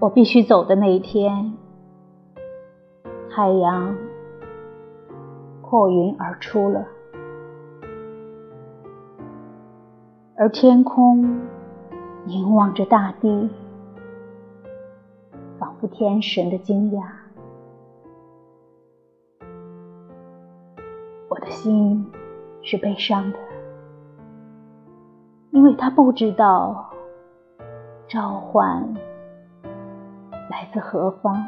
我必须走的那一天，太阳破云而出了，而天空凝望着大地，仿佛天神的惊讶。我的心是悲伤的，因为他不知道召唤。来自何方？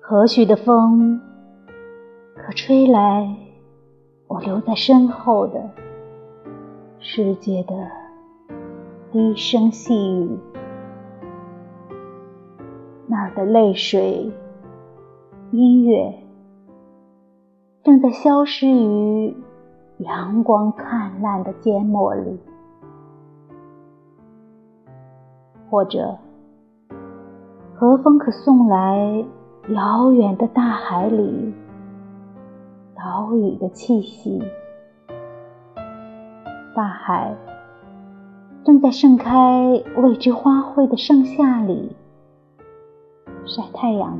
何许的风，可吹来我留在身后的世界的低声细语？那儿的泪水、音乐，正在消失于阳光灿烂的缄默里。或者，和风可送来遥远的大海里岛屿的气息？大海正在盛开未知花卉的盛夏里晒太阳。